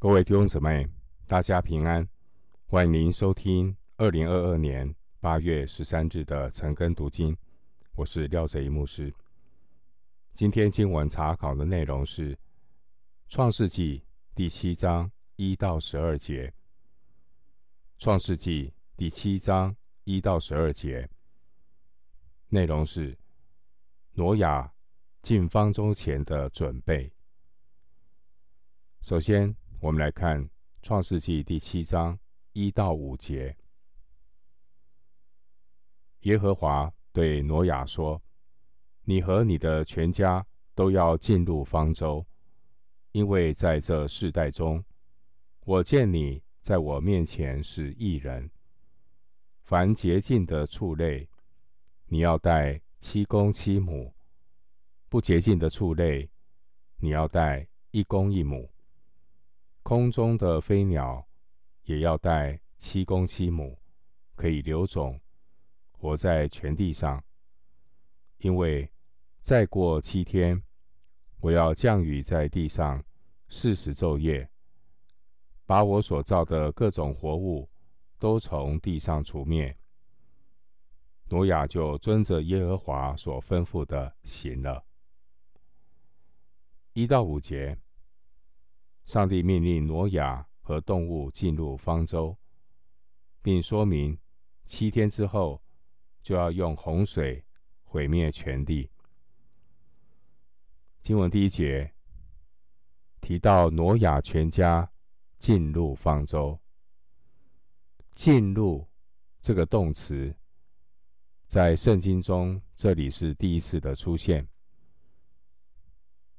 各位弟兄姊妹，大家平安！欢迎您收听二零二二年八月十三日的晨更读经。我是廖哲一牧师。今天经文查考的内容是《创世纪》第七章一到十二节。《创世纪》第七章一到十二节内容是挪亚进方舟前的准备。首先，我们来看《创世纪》第七章一到五节。耶和华对挪亚说：“你和你的全家都要进入方舟，因为在这世代中，我见你在我面前是义人。凡洁净的畜类，你要带七公七母；不洁净的畜类，你要带一公一母。”空中的飞鸟也要带七公七母，可以留种，活在全地上。因为再过七天，我要降雨在地上四十昼夜，把我所造的各种活物都从地上除灭。挪亚就遵着耶和华所吩咐的行了。一到五节。上帝命令挪亚和动物进入方舟，并说明七天之后就要用洪水毁灭全地。经文第一节提到挪亚全家进入方舟，进入这个动词在圣经中这里是第一次的出现，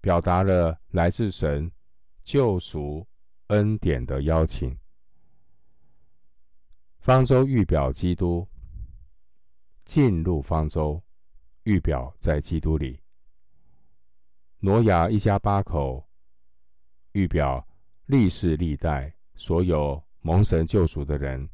表达了来自神。救赎恩典的邀请，方舟预表基督，进入方舟预表在基督里。挪亚一家八口预表历世历代所有蒙神救赎的人。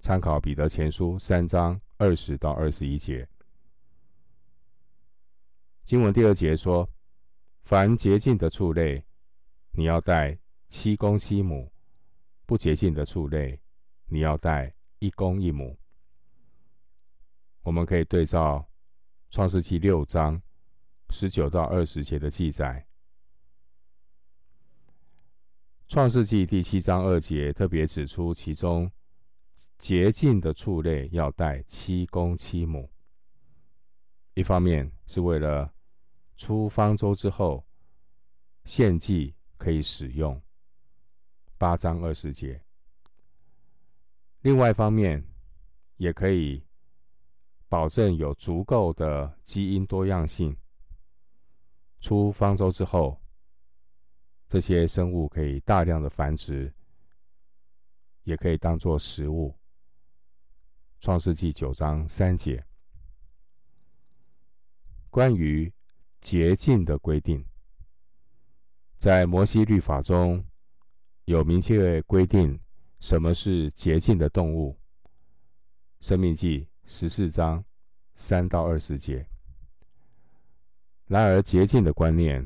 参考彼得前书三章二十到二十一节。经文第二节说：凡洁净的畜类。你要带七公七母，不洁净的畜类，你要带一公一母。我们可以对照创世记六章十九到二十节的记载。创世记第七章二节特别指出，其中洁净的畜类要带七公七母。一方面是为了出方舟之后献祭。可以使用八章二十节。另外一方面，也可以保证有足够的基因多样性。出方舟之后，这些生物可以大量的繁殖，也可以当做食物。创世纪九章三节，关于洁净的规定。在摩西律法中有明确规定，什么是洁净的动物。生命记十四章三到二十节。然而，洁净的观念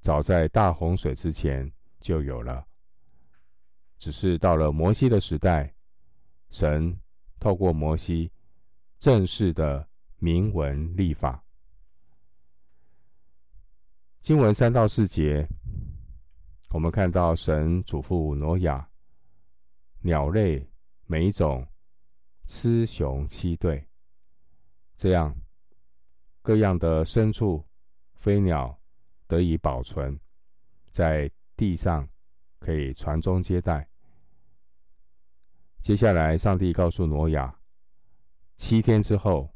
早在大洪水之前就有了，只是到了摩西的时代，神透过摩西正式的明文立法。经文三到四节，我们看到神嘱咐挪亚，鸟类每一种雌雄七对，这样各样的牲畜、飞鸟得以保存，在地上可以传宗接代。接下来，上帝告诉挪亚，七天之后，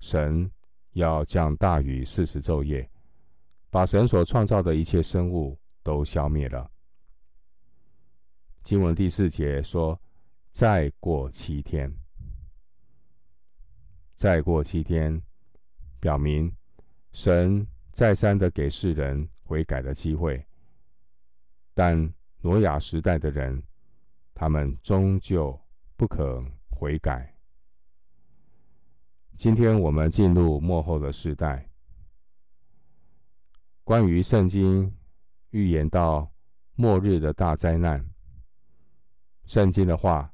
神要降大雨四十昼夜。把神所创造的一切生物都消灭了。经文第四节说：“再过七天，再过七天，表明神再三的给世人悔改的机会。但挪亚时代的人，他们终究不肯悔改。今天我们进入末后的世代。”关于圣经预言到末日的大灾难。圣经的话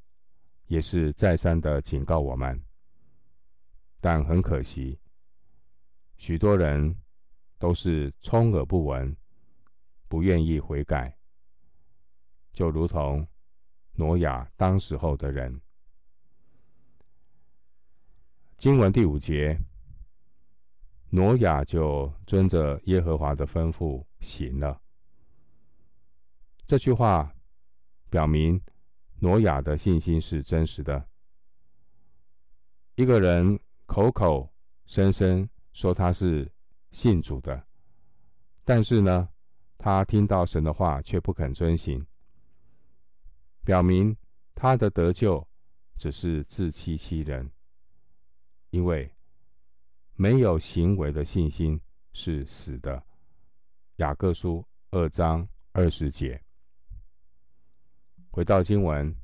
也是再三的警告我们，但很可惜，许多人都是充耳不闻，不愿意悔改，就如同挪亚当时候的人。经文第五节，挪亚就遵着耶和华的吩咐行了。这句话表明。挪亚的信心是真实的。一个人口口声声说他是信主的，但是呢，他听到神的话却不肯遵行，表明他的得救只是自欺欺人。因为没有行为的信心是死的。雅各书二章二十节。回到经文，《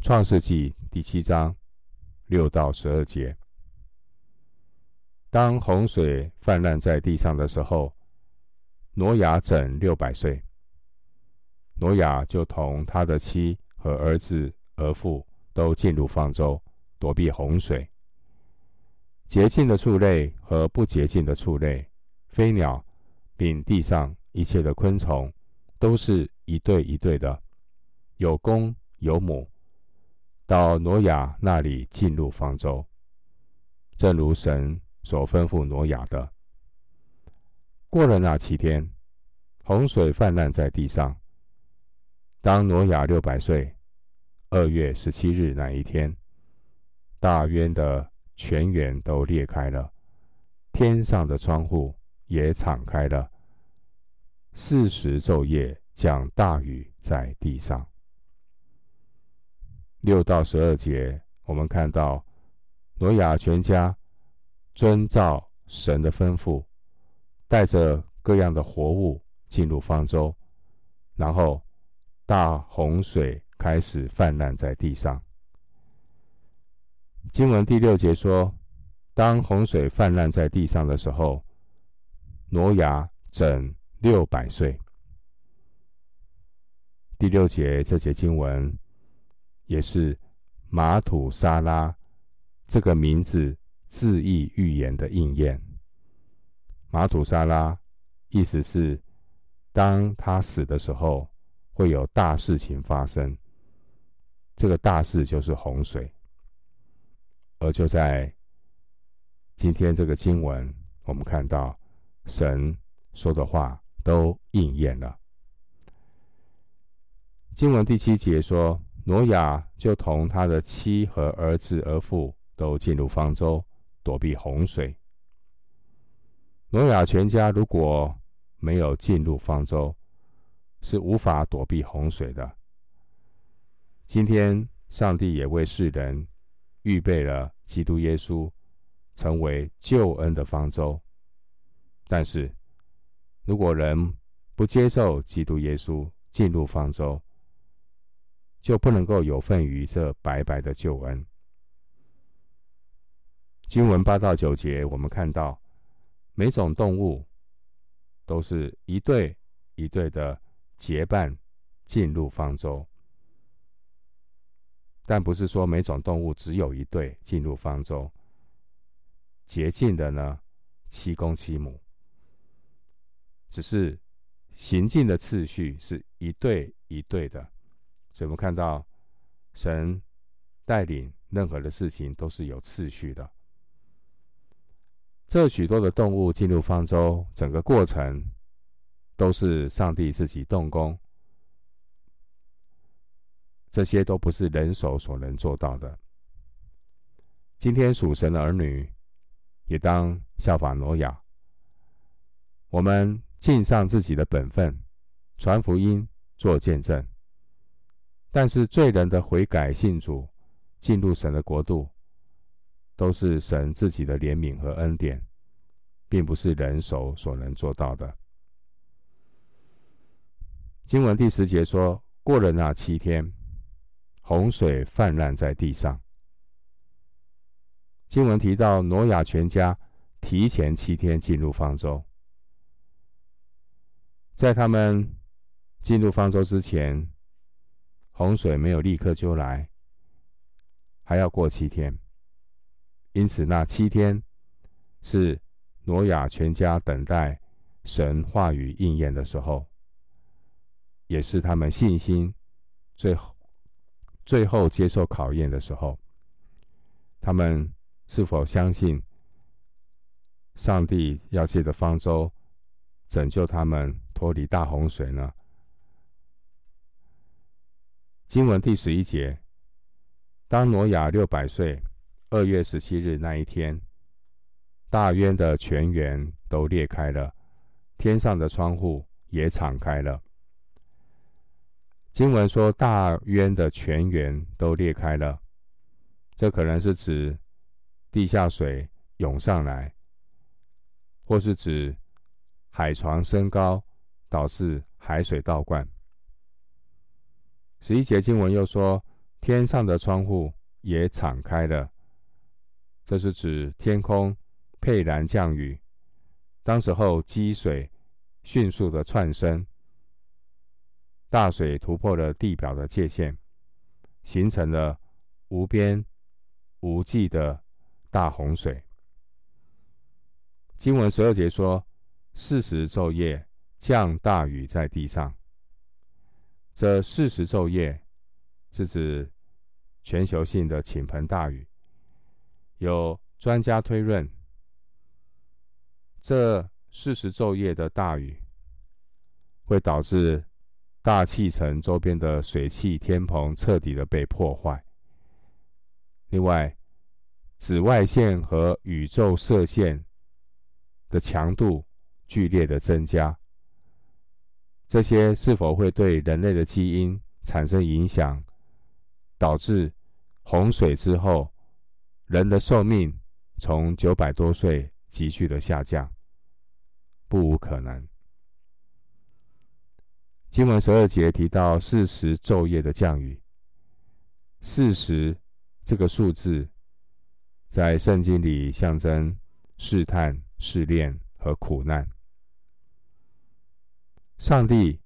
创世纪》第七章六到十二节。当洪水泛滥在地上的时候，挪亚整六百岁。挪亚就同他的妻和儿子儿妇都进入方舟，躲避洪水。洁净的畜类和不洁净的畜类、飞鸟，并地上一切的昆虫，都是一对一对的。有公有母，到挪亚那里进入方舟，正如神所吩咐挪亚的。过了那七天，洪水泛滥在地上。当挪亚六百岁，二月十七日那一天，大渊的泉源都裂开了，天上的窗户也敞开了，四十昼夜降大雨在地上。六到十二节，我们看到挪亚全家遵照神的吩咐，带着各样的活物进入方舟，然后大洪水开始泛滥在地上。经文第六节说，当洪水泛滥在地上的时候，挪亚整六百岁。第六节这节经文。也是马土沙拉这个名字字义预言的应验。马土沙拉意思是，当他死的时候，会有大事情发生。这个大事就是洪水。而就在今天这个经文，我们看到神说的话都应验了。经文第七节说。挪亚就同他的妻和儿子儿妇都进入方舟，躲避洪水。挪亚全家如果没有进入方舟，是无法躲避洪水的。今天，上帝也为世人预备了基督耶稣，成为救恩的方舟。但是，如果人不接受基督耶稣进入方舟，就不能够有份于这白白的救恩。经文八到九节，我们看到每种动物都是一对一对的结伴进入方舟，但不是说每种动物只有一对进入方舟。洁净的呢，七公七母，只是行进的次序是一对一对的。所以，我们看到神带领任何的事情都是有次序的。这许多的动物进入方舟，整个过程都是上帝自己动工，这些都不是人手所能做到的。今天属神的儿女也当效法挪亚，我们尽上自己的本分，传福音，做见证。但是罪人的悔改信主，进入神的国度，都是神自己的怜悯和恩典，并不是人手所能做到的。经文第十节说：“过了那七天，洪水泛滥在地上。”经文提到挪亚全家提前七天进入方舟，在他们进入方舟之前，洪水没有立刻就来，还要过七天。因此，那七天是挪亚全家等待神话语应验的时候，也是他们信心最后最后接受考验的时候。他们是否相信上帝要借着方舟拯救他们脱离大洪水呢？经文第十一节，当挪亚六百岁。二月十七日那一天，大渊的泉源都裂开了，天上的窗户也敞开了。经文说，大渊的泉源都裂开了，这可能是指地下水涌上来，或是指海床升高导致海水倒灌。十一节经文又说，天上的窗户也敞开了。这是指天空沛然降雨，当时候积水迅速的窜升，大水突破了地表的界限，形成了无边无际的大洪水。经文十二节说：“四十昼夜降大雨在地上。”这四十昼夜是指全球性的倾盆大雨。有专家推论，这四十昼夜的大雨会导致大气层周边的水汽天棚彻底的被破坏。另外，紫外线和宇宙射线的强度剧烈的增加，这些是否会对人类的基因产生影响，导致洪水之后，人的寿命从九百多岁急剧的下降，不无可能。经文十二节提到四十昼夜的降雨，四十这个数字在圣经里象征试探、试炼和苦难。上帝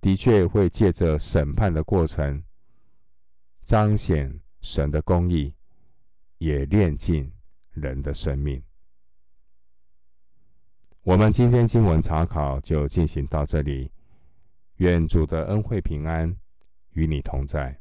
的确会借着审判的过程，彰显神的公义。也炼尽人的生命。我们今天经文查考就进行到这里。愿主的恩惠平安与你同在。